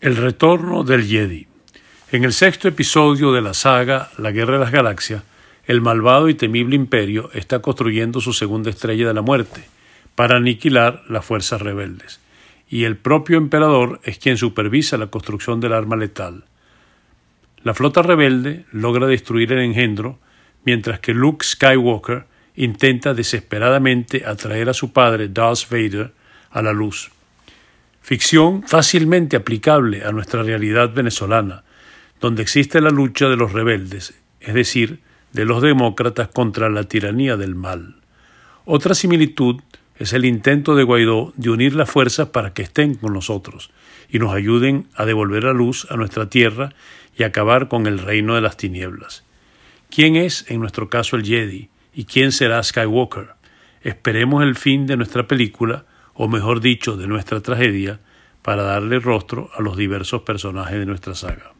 El retorno del Jedi. En el sexto episodio de la saga La Guerra de las Galaxias, el malvado y temible imperio está construyendo su segunda estrella de la muerte para aniquilar las fuerzas rebeldes, y el propio emperador es quien supervisa la construcción del arma letal. La flota rebelde logra destruir el engendro, mientras que Luke Skywalker intenta desesperadamente atraer a su padre Darth Vader a la luz. Ficción fácilmente aplicable a nuestra realidad venezolana, donde existe la lucha de los rebeldes, es decir, de los demócratas contra la tiranía del mal. Otra similitud es el intento de Guaidó de unir las fuerzas para que estén con nosotros y nos ayuden a devolver la luz a nuestra tierra y acabar con el reino de las tinieblas. ¿Quién es, en nuestro caso, el Jedi? ¿Y quién será Skywalker? Esperemos el fin de nuestra película o mejor dicho, de nuestra tragedia, para darle rostro a los diversos personajes de nuestra saga.